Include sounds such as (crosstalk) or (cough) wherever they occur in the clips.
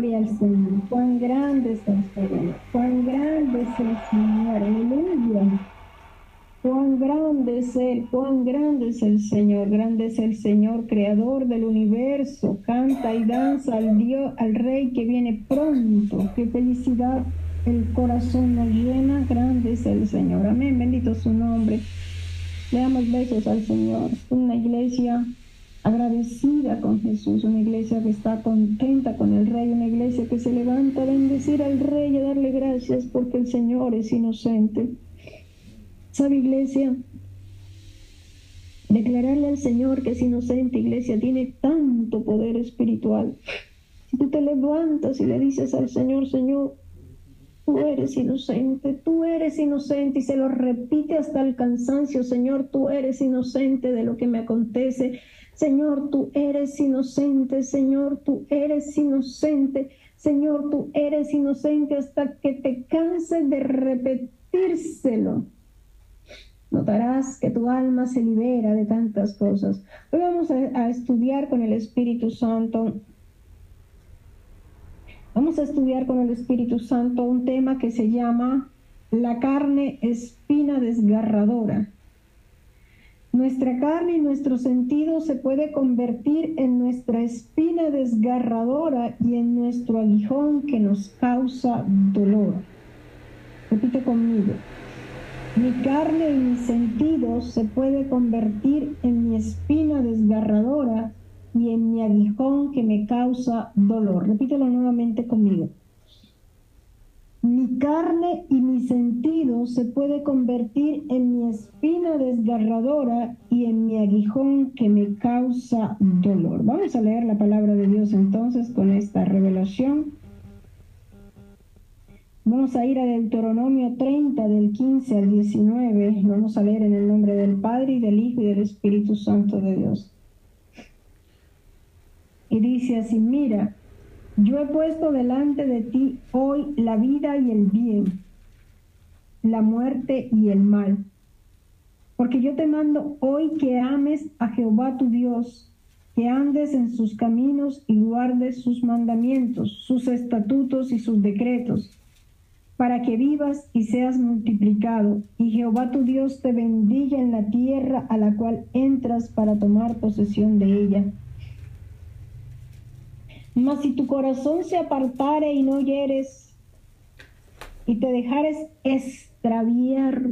Gloria al Señor. Cuán grande es el Señor. Cuán grande es el Señor. Aleluya. Cuán grande es Él, cuán grande es el Señor, grande es el Señor, creador del universo. Canta y danza al Dios, al Rey que viene pronto. Qué felicidad, el corazón nos llena, grande es el Señor. Amén, bendito su nombre. Le damos besos al Señor. Una iglesia agradecida con Jesús, una iglesia que está contenta con el Rey, una iglesia que se levanta a bendecir al Rey y a darle gracias porque el Señor es inocente. ¿Sabe, iglesia? Declararle al Señor que es inocente, iglesia, tiene tanto poder espiritual. Si tú te levantas y le dices al Señor, Señor, tú eres inocente, tú eres inocente, y se lo repite hasta el cansancio, Señor, tú eres inocente de lo que me acontece. Señor, tú eres inocente, Señor, tú eres inocente, Señor, tú eres inocente hasta que te canses de repetírselo notarás que tu alma se libera de tantas cosas. Hoy vamos a, estudiar con el Espíritu Santo. Vamos a estudiar con el Espíritu Santo un tema que se llama la carne espina desgarradora. Nuestra carne y nuestro sentido se puede convertir en nuestra espina desgarradora y en nuestro aguijón que nos causa dolor. Repite conmigo. Mi carne y mis sentidos se puede convertir en mi espina desgarradora y en mi aguijón que me causa dolor. Repítelo nuevamente conmigo. Mi carne y mi sentido se puede convertir en mi espina desgarradora y en mi aguijón que me causa dolor. Vamos a leer la palabra de Dios entonces con esta revelación. Vamos a ir a Deuteronomio 30 del 15 al 19. Vamos a leer en el nombre del Padre y del Hijo y del Espíritu Santo de Dios. Y dice así, mira, yo he puesto delante de ti hoy la vida y el bien, la muerte y el mal. Porque yo te mando hoy que ames a Jehová tu Dios, que andes en sus caminos y guardes sus mandamientos, sus estatutos y sus decretos para que vivas y seas multiplicado, y Jehová tu Dios te bendiga en la tierra a la cual entras para tomar posesión de ella. Mas si tu corazón se apartare y no hieres, y te dejares extraviar,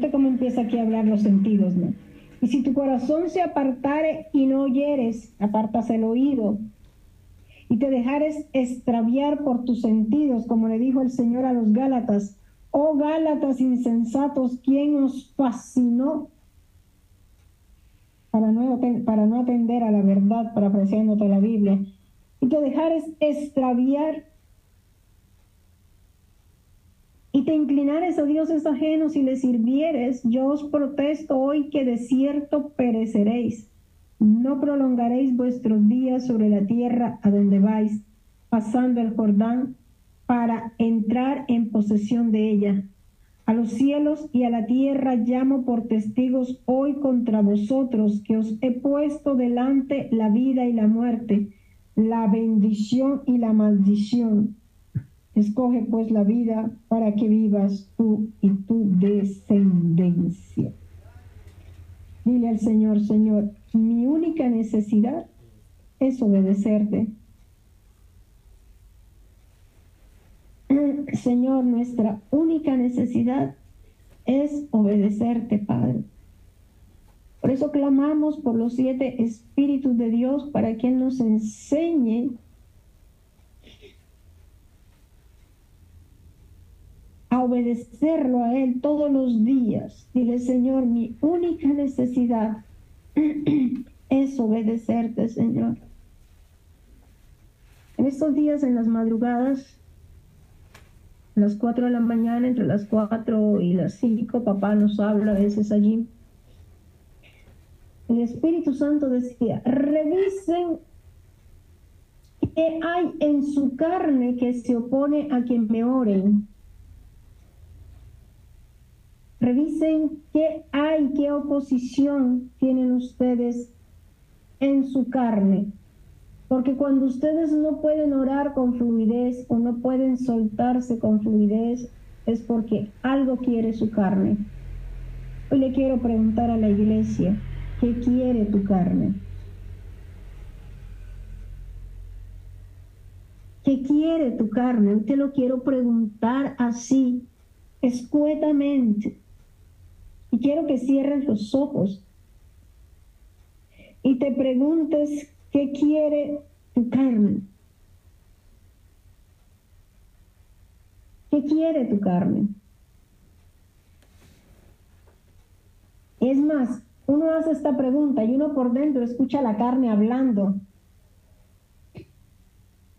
te cómo empieza aquí a hablar los sentidos, ¿no? Y si tu corazón se apartare y no oyeres, apartas el oído, y te dejares extraviar por tus sentidos, como le dijo el Señor a los Gálatas. Oh Gálatas insensatos, ¿quién os fascinó para no, atender a la verdad, para apreciándote la Biblia? Y te dejares extraviar y te inclinares a dioses ajenos y les sirvieres, yo os protesto hoy que de cierto pereceréis. No prolongaréis vuestros días sobre la tierra a donde vais, pasando el Jordán, para entrar en posesión de ella. A los cielos y a la tierra llamo por testigos hoy contra vosotros, que os he puesto delante la vida y la muerte, la bendición y la maldición. Escoge pues la vida para que vivas tú y tu descendencia. Dile al Señor, Señor, mi única necesidad es obedecerte. Señor, nuestra única necesidad es obedecerte, Padre. Por eso clamamos por los siete espíritus de Dios para que nos enseñe a obedecerlo a Él todos los días. Dile, Señor, mi única necesidad (clears throat) es obedecerte, Señor. En estos días, en las madrugadas, a las 4 de la mañana, entre las 4 y las 5, papá nos habla a veces allí. El Espíritu Santo decía, revisen qué hay en su carne que se opone a quien me oren Revisen qué hay, qué oposición tienen ustedes en su carne. Porque cuando ustedes no pueden orar con fluidez o no pueden soltarse con fluidez, es porque algo quiere su carne. Hoy le quiero preguntar a la iglesia, ¿qué quiere tu carne? ¿Qué quiere tu carne? Hoy te lo quiero preguntar así, escuetamente. Y quiero que cierres los ojos y te preguntes qué quiere tu carne. ¿Qué quiere tu carne? Es más, uno hace esta pregunta y uno por dentro escucha la carne hablando.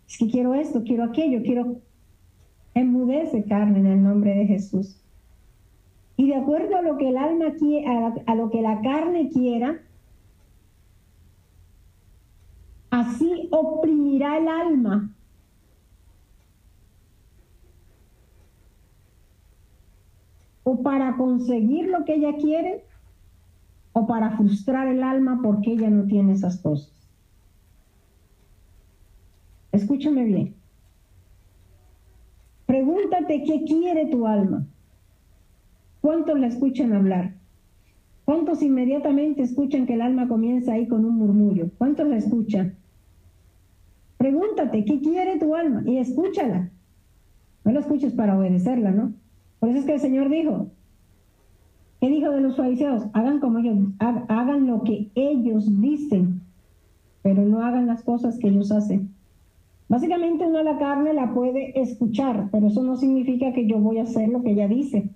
Es que quiero esto, quiero aquello, quiero... Enmudece carne en el nombre de Jesús. Y de acuerdo a lo que el alma a lo que la carne quiera, así oprimirá el alma. O para conseguir lo que ella quiere, o para frustrar el alma porque ella no tiene esas cosas. Escúchame bien. Pregúntate qué quiere tu alma. ¿Cuántos la escuchan hablar? ¿Cuántos inmediatamente escuchan que el alma comienza ahí con un murmullo? ¿Cuántos la escuchan? Pregúntate, ¿qué quiere tu alma? Y escúchala. No la escuches para obedecerla, ¿no? Por eso es que el Señor dijo, ¿qué dijo de los fariseos? Hagan como ellos, hagan lo que ellos dicen, pero no hagan las cosas que ellos hacen. Básicamente uno la carne la puede escuchar, pero eso no significa que yo voy a hacer lo que ella dice.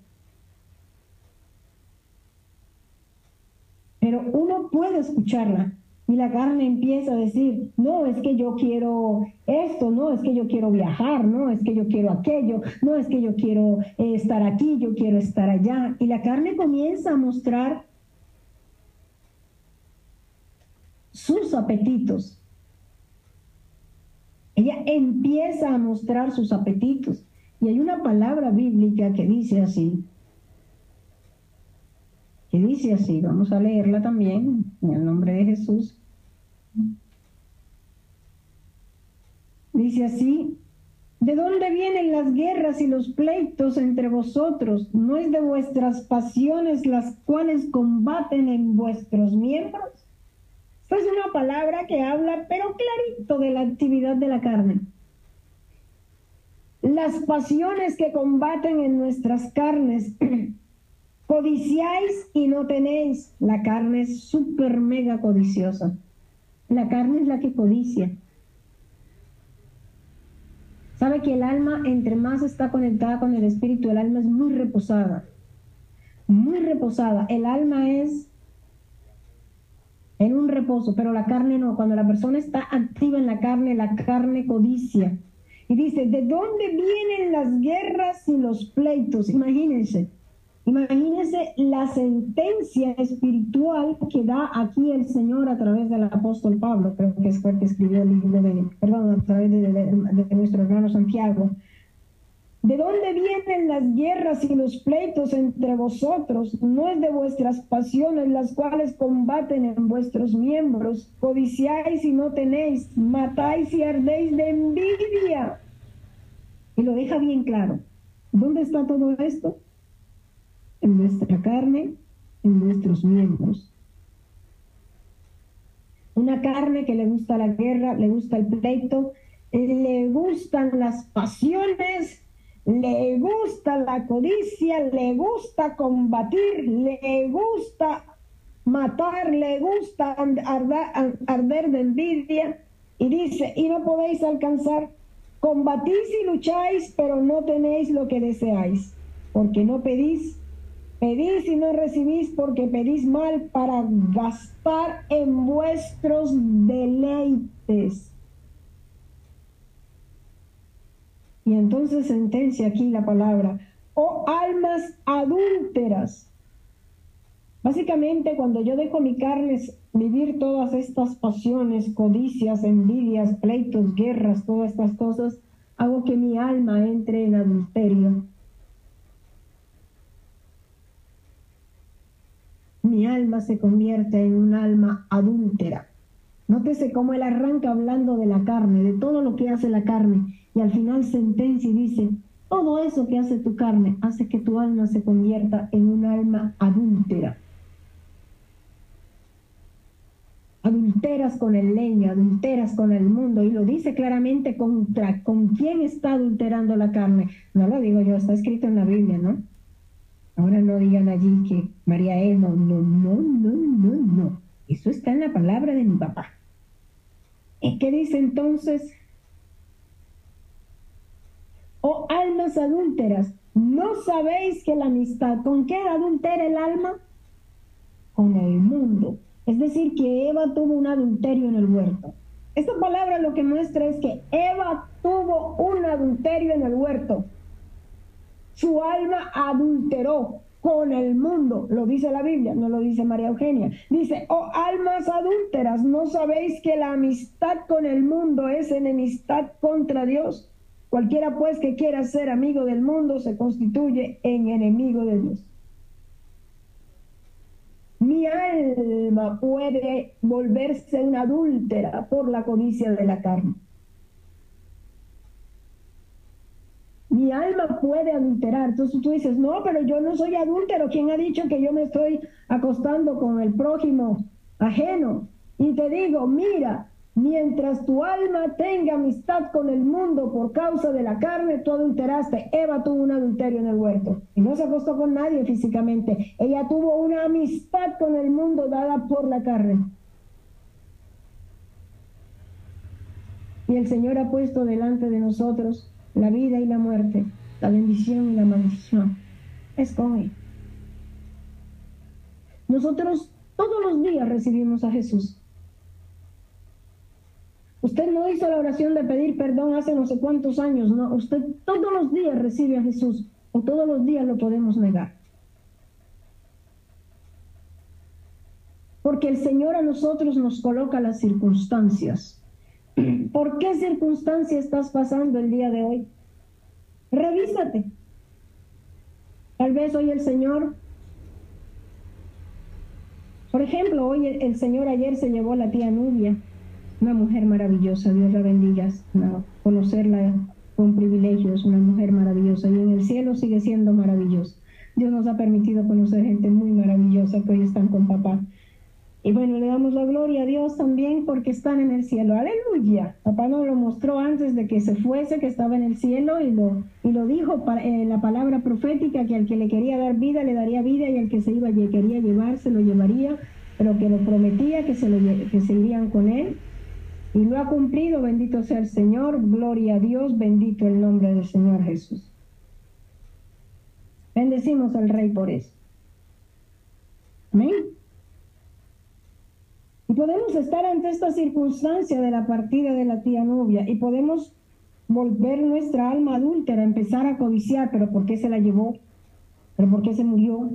Pero uno puede escucharla y la carne empieza a decir, no, es que yo quiero esto, no, es que yo quiero viajar, no, es que yo quiero aquello, no, es que yo quiero eh, estar aquí, yo quiero estar allá. Y la carne comienza a mostrar sus apetitos. Ella empieza a mostrar sus apetitos. Y hay una palabra bíblica que dice así, que dice así, vamos a leerla también en el nombre de Jesús. Dice así, ¿de dónde vienen las guerras y los pleitos entre vosotros? ¿No es de vuestras pasiones las cuales combaten en vuestros miembros? Esta es una palabra que habla, pero clarito, de la actividad de la carne. Las pasiones que combaten en nuestras carnes (clears throat) Codiciáis y no tenéis. La carne es súper mega codiciosa. La carne es la que codicia. Sabe que el alma, entre más está conectada con el espíritu, el alma es muy reposada. Muy reposada. El alma es en un reposo, pero la carne no. Cuando la persona está activa en la carne, la carne codicia. Y dice, ¿de dónde vienen las guerras y los pleitos? Imagínense. Imagínense la sentencia espiritual que da aquí el Señor a través del apóstol Pablo, creo que es el que escribió el libro de, perdón, a través de, nuestro hermano Santiago. ¿De dónde vienen las guerras y los pleitos entre vosotros? No es de vuestras pasiones las cuales combaten en vuestros miembros. Codiciáis y no tenéis, matáis y ardéis de envidia. Y lo deja bien claro. ¿Dónde está todo esto? En nuestra carne, en nuestros miembros. Una carne que le gusta la guerra, le gusta el pleito, le gustan las pasiones, le gusta la codicia, le gusta combatir, le gusta matar, le gusta arder de envidia. Y dice, y no podéis alcanzar, combatís y lucháis, pero no tenéis lo que deseáis, porque no pedís Pedís y no recibís porque pedís mal para gastar en vuestros deleites. Y entonces sentencia aquí la palabra, oh almas adúlteras. Básicamente cuando yo dejo mi carne vivir todas estas pasiones, codicias, envidias, pleitos, guerras, todas estas cosas, hago que mi alma entre en adulterio mi alma se convierte en un alma adúltera. Nótese cómo él arranca hablando de la carne, de todo lo que hace la carne, y al final sentencia y dice, todo eso que hace tu carne hace que tu alma se convierta en un alma adúltera. Adulteras con el leño, adulteras con el mundo, y lo dice claramente contra con quién está adulterando la carne. No lo digo yo, está escrito en la Biblia, ¿no? Ahora no digan allí que María es, no, no, no, no, no, no. Eso está en la palabra de mi papá. ¿Y qué dice entonces? Oh almas adúlteras, ¿no sabéis que la amistad, ¿con qué adultera el alma? Con el mundo. Es decir, que Eva tuvo un adulterio en el huerto. Esta palabra lo que muestra es que Eva tuvo un adulterio en el huerto. Su alma adulteró con el mundo, lo dice la Biblia, no lo dice María Eugenia. Dice, oh almas adúlteras, ¿no sabéis que la amistad con el mundo es enemistad contra Dios? Cualquiera pues que quiera ser amigo del mundo se constituye en enemigo de Dios. Mi alma puede volverse una adúltera por la codicia de la carne. Mi alma puede adulterar. Entonces tú dices, no, pero yo no soy adúltero. ¿Quién ha dicho que yo me estoy acostando con el prójimo ajeno? Y te digo, mira, mientras tu alma tenga amistad con el mundo por causa de la carne, tú adulteraste. Eva tuvo un adulterio en el huerto y no se acostó con nadie físicamente. Ella tuvo una amistad con el mundo dada por la carne. Y el Señor ha puesto delante de nosotros la vida y la muerte, la bendición y la maldición. Escoge. Nosotros todos los días recibimos a Jesús. Usted no hizo la oración de pedir perdón hace no sé cuántos años, no. Usted todos los días recibe a Jesús o todos los días lo podemos negar. Porque el Señor a nosotros nos coloca las circunstancias (clears throat) ¿Por qué circunstancia estás pasando el día de hoy? Revísate. Tal vez hoy el Señor, por ejemplo, hoy el, Señor ayer se llevó a la tía Nubia, una mujer maravillosa, Dios la bendiga, conocerla con privilegios, una mujer maravillosa y en el cielo sigue siendo maravillosa. Dios nos ha permitido conocer gente muy maravillosa que hoy están con papá. Y bueno, le damos la gloria a Dios también porque están en el cielo. Aleluya. Papá nos lo mostró antes de que se fuese, que estaba en el cielo y lo, y lo dijo en eh, la palabra profética que al que le quería dar vida le daría vida y al que se iba quería llevar se lo llevaría, pero que lo prometía que se, lo, que se irían con él. Y lo ha cumplido, bendito sea el Señor, gloria a Dios, bendito el nombre del Señor Jesús. Bendecimos al Rey por eso. Amén. Estar ante esta circunstancia de la partida de la tía novia y podemos volver nuestra alma adúltera, empezar a codiciar, pero ¿por qué se la llevó? ¿Pero por qué se murió?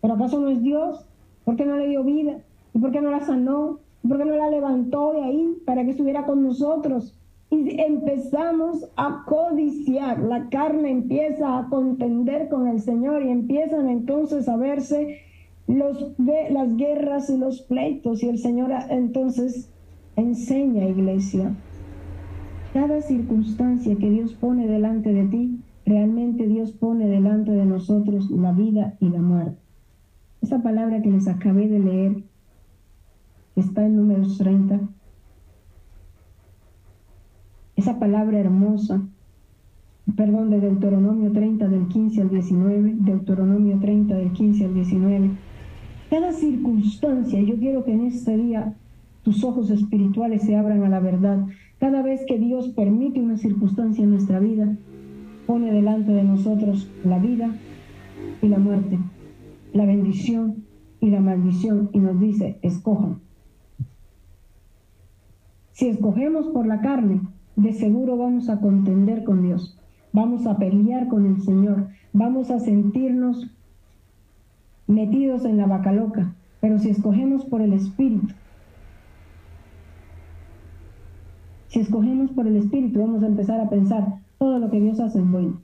¿Pero acaso no es Dios? ¿Por qué no le dio vida? ¿Y por qué no la sanó? ¿Y por qué no la levantó de ahí para que estuviera con nosotros? Y empezamos a codiciar, la carne empieza a contender con el Señor y empiezan entonces a verse los, las guerras y los pleitos. Y el Señor entonces enseña, iglesia, cada circunstancia que Dios pone delante de ti, realmente Dios pone delante de nosotros la vida y la muerte. Esa palabra que les acabé de leer, está en números 30, esa palabra hermosa, perdón, de Deuteronomio 30 del 15 al 19, Deuteronomio 30 del 15 al 19, cada circunstancia, yo quiero que en este día tus ojos espirituales se abran a la verdad. Cada vez que Dios permite una circunstancia en nuestra vida, pone delante de nosotros la vida y la muerte, la bendición y la maldición y nos dice, escojan. Si escogemos por la carne, de seguro vamos a contender con Dios, vamos a pelear con el Señor, vamos a sentirnos metidos en la vaca loca, pero si escogemos por el Espíritu, si escogemos por el Espíritu, vamos a empezar a pensar, todo lo que Dios hace es bueno.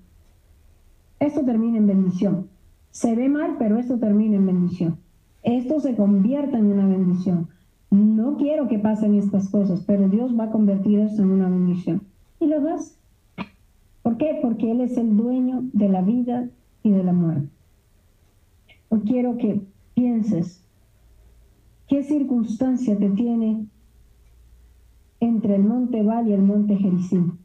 Esto termina en bendición. Se ve mal, pero esto termina en bendición. Esto se convierta en una bendición. no quiero que pasen estas cosas, pero Dios va a convertir en una bendición. Y lo das. ¿Por qué? Porque Él es el dueño de la vida y de la muerte. Quiero que pienses qué circunstancia te tiene entre el monte Val y el monte Jericín.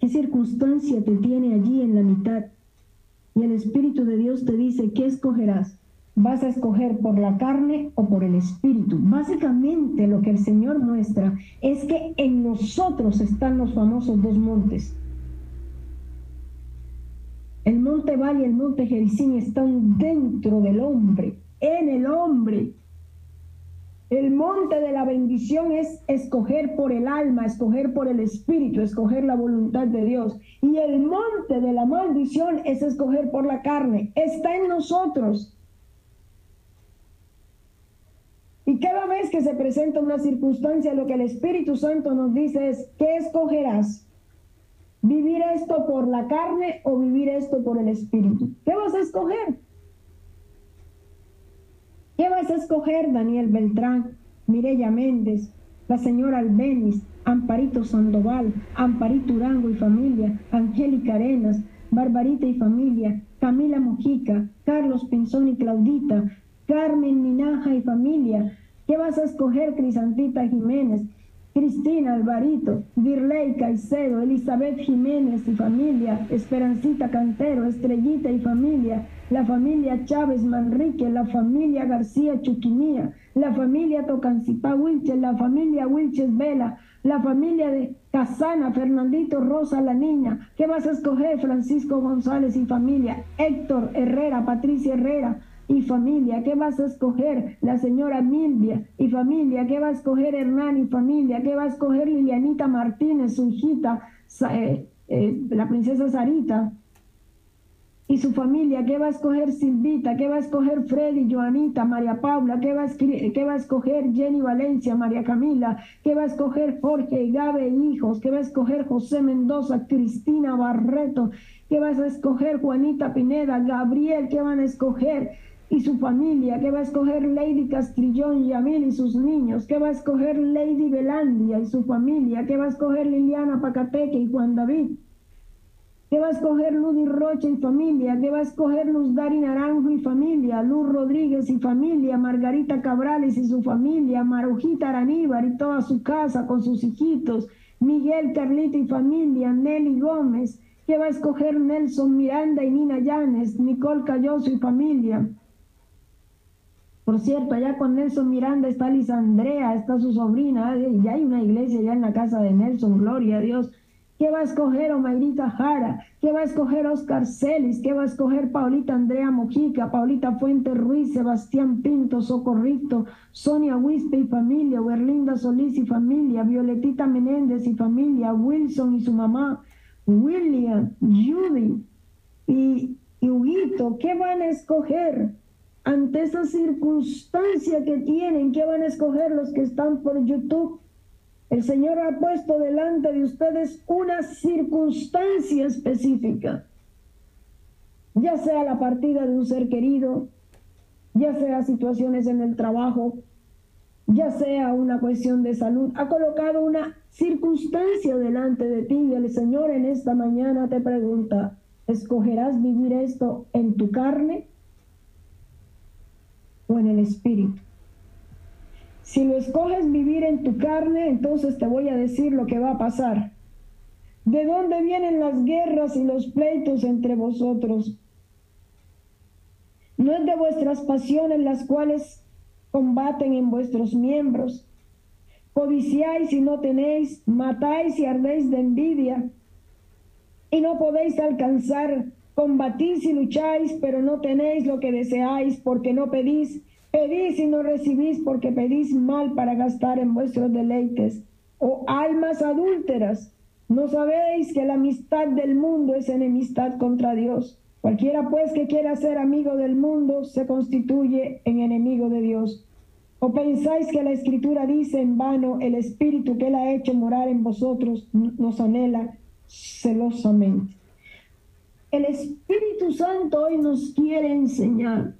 ¿Qué circunstancia te tiene allí en la mitad? Y el Espíritu de Dios te dice, ¿qué escogerás? ¿Vas a escoger por la carne o por el Espíritu? Básicamente lo que el Señor muestra es que en nosotros están los famosos dos montes. El monte Val y el monte Jericín están dentro del hombre, en el hombre. El monte de la bendición es escoger por el alma, escoger por el espíritu, escoger la voluntad de Dios. Y el monte de la maldición es escoger por la carne. Está en nosotros. Y cada vez que se presenta una circunstancia, lo que el Espíritu Santo nos dice es, ¿qué escogerás? ¿Vivir esto por la carne o vivir esto por el Espíritu? ¿Qué vas a escoger? ¿Qué vas a escoger, Daniel Beltrán, Mireya Méndez, la señora Albeniz, Amparito Sandoval, Amparito Urango y familia, Angélica Arenas, Barbarita y familia, Camila Mojica, Carlos Pinzón y Claudita, Carmen Minaja y familia. ¿Qué vas a escoger, Crisantita Jiménez? Cristina Alvarito, Virley Caicedo, Elizabeth Jiménez y familia, Esperancita Cantero, Estrellita y familia, la familia Chávez Manrique, la familia García Chuquimía, la familia Tocancipá Wilches, la familia Wilches Vela, la familia de Casana, Fernandito Rosa, la niña. ¿Qué vas a escoger, Francisco González y familia? Héctor Herrera, Patricia Herrera, y familia, ¿qué vas a escoger? La señora Milvia y familia, ¿qué va a escoger Hernán y familia? ¿Qué va a escoger Lilianita Martínez, su hijita, eh, eh, la princesa Sarita? Y su familia, ¿qué va a escoger Silvita? ¿Qué va a escoger Freddy, Joanita, María Paula? ¿Qué va, a ¿Qué va a escoger Jenny Valencia, María Camila? ¿Qué va a escoger Jorge y Gabe hijos? ¿Qué va a escoger José Mendoza, Cristina Barreto? ¿Qué vas a escoger Juanita Pineda, Gabriel? ¿Qué van a escoger? Y su familia, ¿Qué va a escoger Lady Castrillón Yamil y sus niños, ¿Qué va a escoger Lady Belandia y su familia, ¿Qué va a escoger Liliana Pacateque y Juan David, ¿Qué va a escoger Ludy Rocha y familia, ¿Qué va a escoger Luz Dari Naranjo y familia, Luz Rodríguez y familia, Margarita Cabrales y su familia, Marujita Araníbar y toda su casa con sus hijitos, Miguel Carlita y familia, Nelly Gómez, ¿Qué va a escoger Nelson Miranda y Nina Llanes, Nicole Cayoso y familia, por cierto, allá con Nelson Miranda está Liz Andrea, está su sobrina, y ya hay una iglesia ya en la casa de Nelson, gloria a Dios. ¿Qué va a escoger Omairita Jara? ¿Qué va a escoger Oscar Celis? ¿Qué va a escoger Paulita Andrea Mojica? Paulita Fuente Ruiz, Sebastián Pinto, Socorrito, Sonia Wispe y familia, Berlinda Solís y familia, Violetita Menéndez y familia, Wilson y su mamá, William, Judy y, y Huguito. ¿Qué van a escoger? Ante esa circunstancia que tienen, ¿qué van a escoger los que están por YouTube? El Señor ha puesto delante de ustedes una circunstancia específica, ya sea la partida de un ser querido, ya sea situaciones en el trabajo, ya sea una cuestión de salud, ha colocado una circunstancia delante de ti y el Señor en esta mañana te pregunta, ¿escogerás vivir esto en tu carne? O en el espíritu. Si lo escoges vivir en tu carne, entonces te voy a decir lo que va a pasar. ¿De dónde vienen las guerras y los pleitos entre vosotros? No es de vuestras pasiones las cuales combaten en vuestros miembros. Codiciáis y no tenéis, matáis y ardéis de envidia y no podéis alcanzar Combatís y lucháis, pero no tenéis lo que deseáis, porque no pedís. Pedís y no recibís, porque pedís mal para gastar en vuestros deleites. Oh almas adúlteras, ¿no sabéis que la amistad del mundo es enemistad contra Dios? Cualquiera pues que quiera ser amigo del mundo se constituye en enemigo de Dios. ¿O pensáis que la escritura dice en vano, el espíritu que él ha hecho morar en vosotros nos anhela celosamente? El Espíritu Santo hoy nos quiere enseñar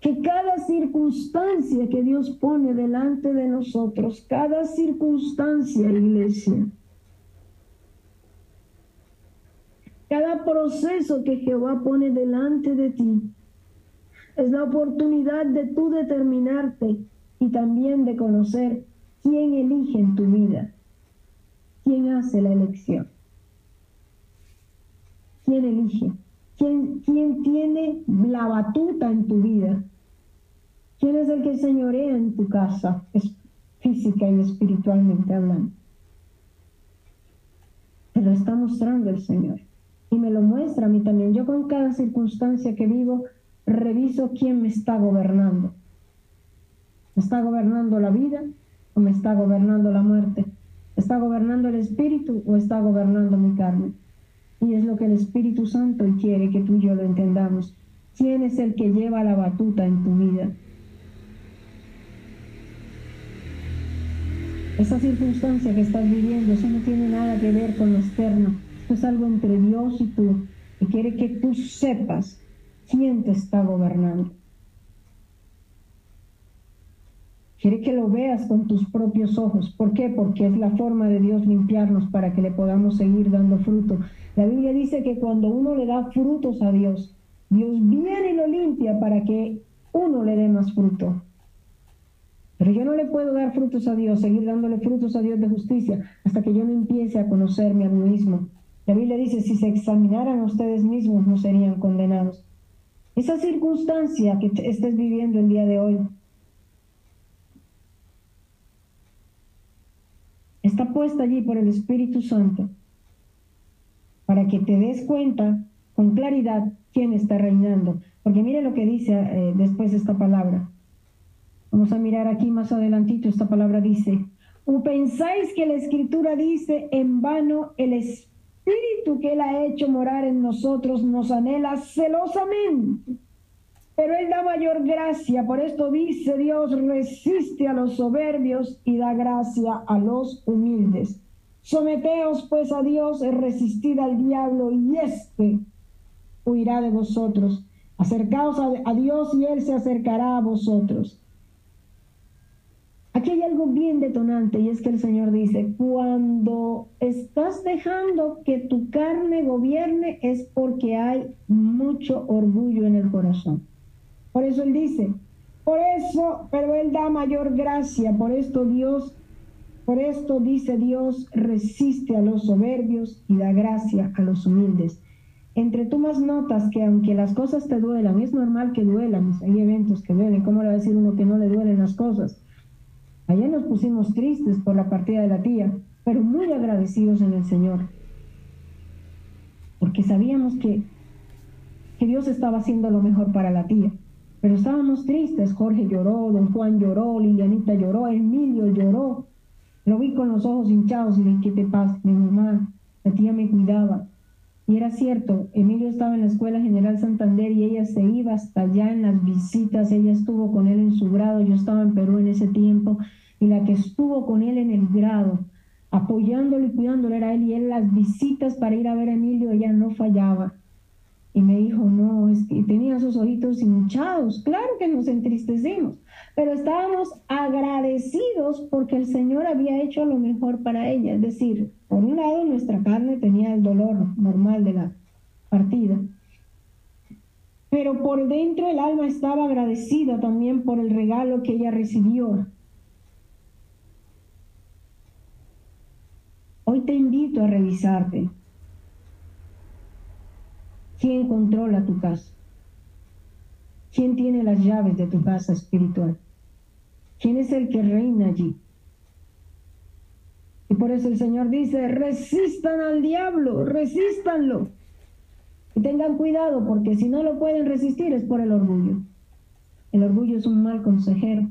que cada circunstancia que Dios pone delante de nosotros, cada circunstancia, iglesia, cada proceso que Jehová pone delante de ti, es la oportunidad de tú determinarte y también de conocer quién elige en tu vida, quién hace la elección, quién elige, quién, quién tiene la batuta en tu vida. ¿Quién es el que señorea en tu casa, es física y espiritualmente hablando? Te lo está mostrando el Señor. Y me lo muestra a mí también. Yo con cada circunstancia que vivo, reviso quién me está gobernando. ¿Me está gobernando la vida o me está gobernando la muerte? ¿Está gobernando el espíritu o está gobernando mi carne? Y es lo que el Espíritu Santo quiere que tú y yo lo entendamos. ¿Quién es el que lleva la batuta en tu vida? Esa circunstancia que estás viviendo, eso no tiene nada que ver con lo externo. Esto es algo entre Dios y tú. Y quiere que tú sepas quién te está gobernando. Quiere que lo veas con tus propios ojos. ¿Por qué? Porque es la forma de Dios limpiarnos para que le podamos seguir dando fruto. La Biblia dice que cuando uno le da frutos a Dios, Dios viene y lo limpia para que uno le dé más fruto. Pero yo no le puedo dar frutos a Dios, seguir dándole frutos a Dios de justicia, hasta que yo no empiece a conocerme a mí. La Biblia dice, si se examinaran ustedes mismos, no serían condenados. Esa circunstancia que estés viviendo el día de hoy está puesta allí por el Espíritu Santo para que te des cuenta con claridad quién está reinando. Porque mire lo que dice eh, después esta palabra. Vamos a mirar aquí más adelantito, esta palabra dice, ¿o pensáis que la escritura dice en vano el espíritu que él ha hecho morar en nosotros nos anhela celosamente? Pero él da mayor gracia, por esto dice Dios, resiste a los soberbios y da gracia a los humildes. Someteos pues a Dios, resistid al diablo y éste huirá de vosotros. Acercaos a, a Dios y él se acercará a vosotros. Aquí hay algo bien detonante y es que el Señor dice, cuando estás dejando que tu carne gobierne es porque hay mucho orgullo en el corazón. Por eso Él dice, por eso, pero Él da mayor gracia, por esto Dios, por esto dice Dios, resiste a los soberbios y da gracia a los humildes. Entre tú más notas que aunque las cosas te duelan, es normal que duelan, hay eventos que duelen, ¿cómo le va a decir uno que no le duelen las cosas? Ayer nos pusimos tristes por la partida de la tía, pero muy agradecidos en el Señor, porque sabíamos que, que Dios estaba haciendo lo mejor para la tía. Pero estábamos tristes, Jorge lloró, don Juan lloró, Lilianita lloró, Emilio lloró. Lo vi con los ojos hinchados y dije, ¿qué te pasa? Mi mamá, la tía me cuidaba. Y era cierto, Emilio estaba en la Escuela General Santander y ella se iba hasta allá en las visitas, ella estuvo con él en su grado, yo estaba en Perú en ese tiempo, y la que estuvo con él en el grado, apoyándolo y cuidándolo era él, y él las visitas para ir a ver a Emilio, ella no fallaba. Y me dijo, no, es que tenía sus ojitos hinchados. Claro que nos entristecimos, pero estábamos agradecidos porque el Señor había hecho lo mejor para ella. Es decir, por un lado nuestra carne tenía el dolor normal de la partida, pero por dentro el alma estaba agradecida también por el regalo que ella recibió. Hoy te invito a revisarte. ¿Quién controla tu casa? ¿Quién tiene las llaves de tu casa espiritual? ¿Quién es el que reina allí? Y por eso el Señor dice, resistan al diablo, resístanlo. Y tengan cuidado porque si no lo pueden resistir es por el orgullo. El orgullo es un mal consejero.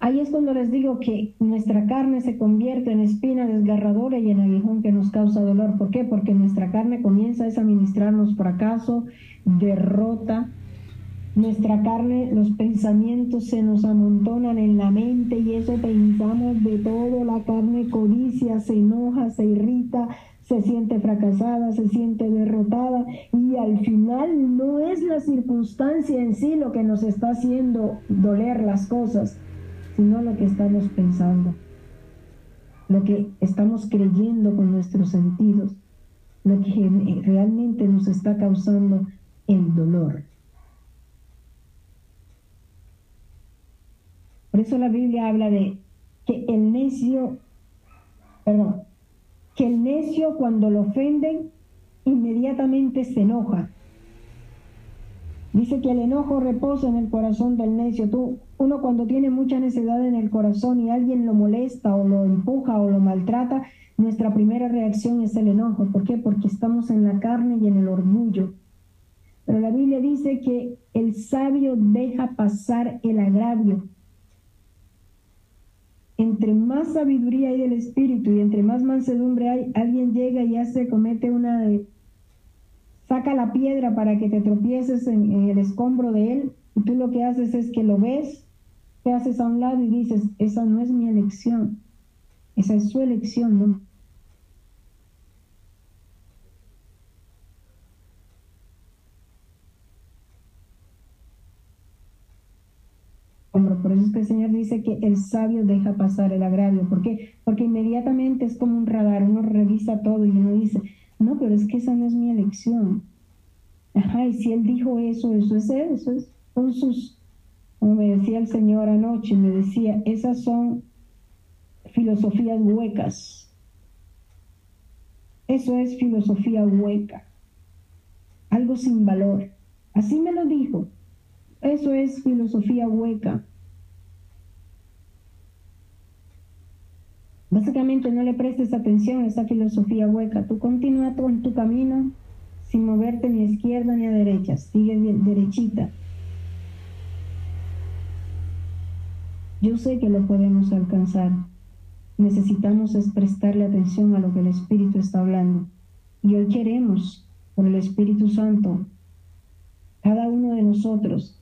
Ahí es cuando les digo que nuestra carne se convierte en espina desgarradora y en aguijón que nos causa dolor. ¿Por qué? Porque nuestra carne comienza a administrarnos fracaso, derrota. Nuestra carne, los pensamientos se nos amontonan en la mente y eso pensamos de todo. La carne codicia, se enoja, se irrita, se siente fracasada, se siente derrotada y al final no es la circunstancia en sí lo que nos está haciendo doler las cosas, sino lo que estamos pensando, lo que estamos creyendo con nuestros sentidos, lo que realmente nos está causando el dolor. Por eso la Biblia habla de que el necio, perdón, que el necio cuando lo ofenden, inmediatamente se enoja. Dice que el enojo reposa en el corazón del necio. Tú, uno cuando tiene mucha necedad en el corazón y alguien lo molesta o lo empuja o lo maltrata, nuestra primera reacción es el enojo. ¿Por qué? Porque estamos en la carne y en el orgullo. Pero la Biblia dice que el sabio deja pasar el agravio entre más sabiduría hay del espíritu y entre más mansedumbre hay, alguien llega y hace, comete una de, saca la piedra para que te tropieces en, en, el escombro de él, y tú lo que haces es que lo ves, te haces a un lado y dices, esa no es mi elección, esa es su elección, ¿no? Por eso es que el Señor dice que el sabio deja pasar el agravio. ¿Por qué? Porque inmediatamente es como un radar, uno revisa todo y uno dice, no, pero es que esa no es mi elección. Ajá, y si Él dijo eso, eso es Él, eso es, son sus, como me decía el Señor anoche, me decía, esas son filosofías huecas. Eso es filosofía hueca, algo sin valor. Así me lo dijo. Eso es filosofía hueca. Básicamente no le prestes atención a esa filosofía hueca. Tú continúa con tu camino sin moverte ni a izquierda ni a derecha. Sigue derechita. Yo sé que lo podemos alcanzar. Necesitamos es prestarle atención a lo que el Espíritu está hablando. Y hoy queremos, por el Espíritu Santo, cada uno de nosotros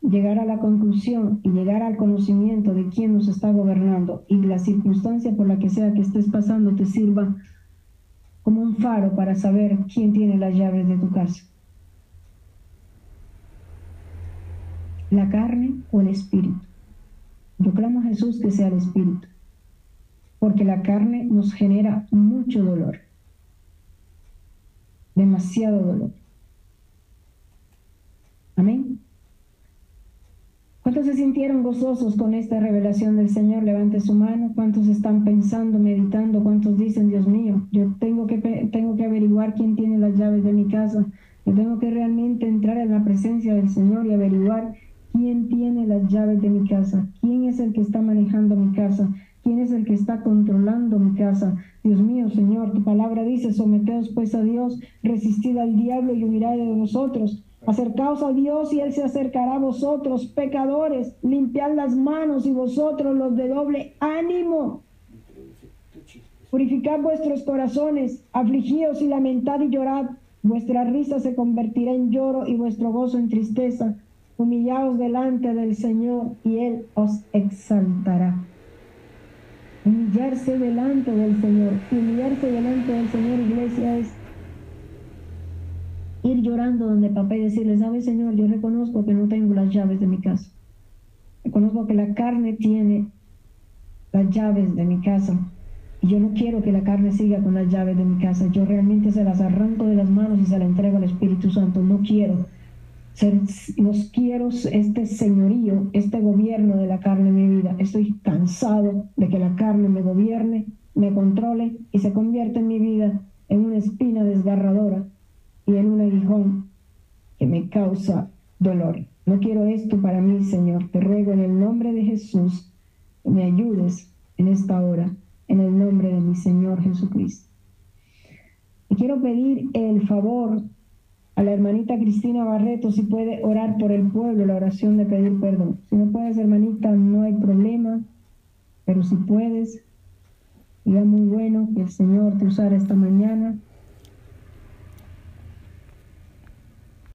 llegar a la conclusión y llegar al conocimiento de quién nos está gobernando y la circunstancia por la que sea que estés pasando te sirva como un faro para saber quién tiene las llaves de tu casa. La carne o el espíritu. Yo a Jesús que sea el espíritu, porque la carne nos genera mucho dolor, demasiado dolor. Amén. ¿Cuántos se sintieron gozosos con esta revelación del Señor? Levante su mano. ¿Cuántos están pensando, meditando? ¿Cuántos dicen, Dios mío, yo tengo que, tengo que averiguar quién tiene las llaves de mi casa? Yo tengo que realmente entrar en la presencia del Señor y averiguar quién tiene las llaves de mi casa, quién es el que está manejando mi casa, quién es el que está controlando mi casa. Dios mío, Señor, tu palabra dice, someteos pues a Dios, resistid al diablo y huirá de vosotros. Acercaos a Dios y Él se acercará a vosotros, pecadores. Limpiad las manos y vosotros los de doble ánimo. Purificad vuestros corazones, afligíos y lamentad y llorad. Vuestra risa se convertirá en lloro y vuestro gozo en tristeza. Humillaos delante del Señor y Él os exaltará. Humillarse delante del Señor. Humillarse delante del Señor, iglesia, es ir llorando donde papá y decirle, ¿sabe Señor? Yo reconozco que no tengo las llaves de mi casa. Reconozco que la carne tiene las llaves de mi casa. Y yo no quiero que la carne siga con las llaves de mi casa. Yo realmente se las arranco de las manos y se las entrego al Espíritu Santo. No quiero ser, no quiero este señorío, este gobierno de la carne en mi vida. Estoy cansado de que la carne me gobierne, me controle y se convierta en mi vida en una espina desgarradora y en un aguijón que me causa dolor. No quiero esto para mí, Señor. Te ruego en el nombre de Jesús que me ayudes en esta hora, en el nombre de mi Señor Jesucristo. Y quiero pedir el favor a la hermanita Cristina Barreto si puede orar por el pueblo, la oración de pedir perdón. Si no puedes, hermanita, no hay problema, pero si puedes, sería muy bueno que el Señor te usara esta mañana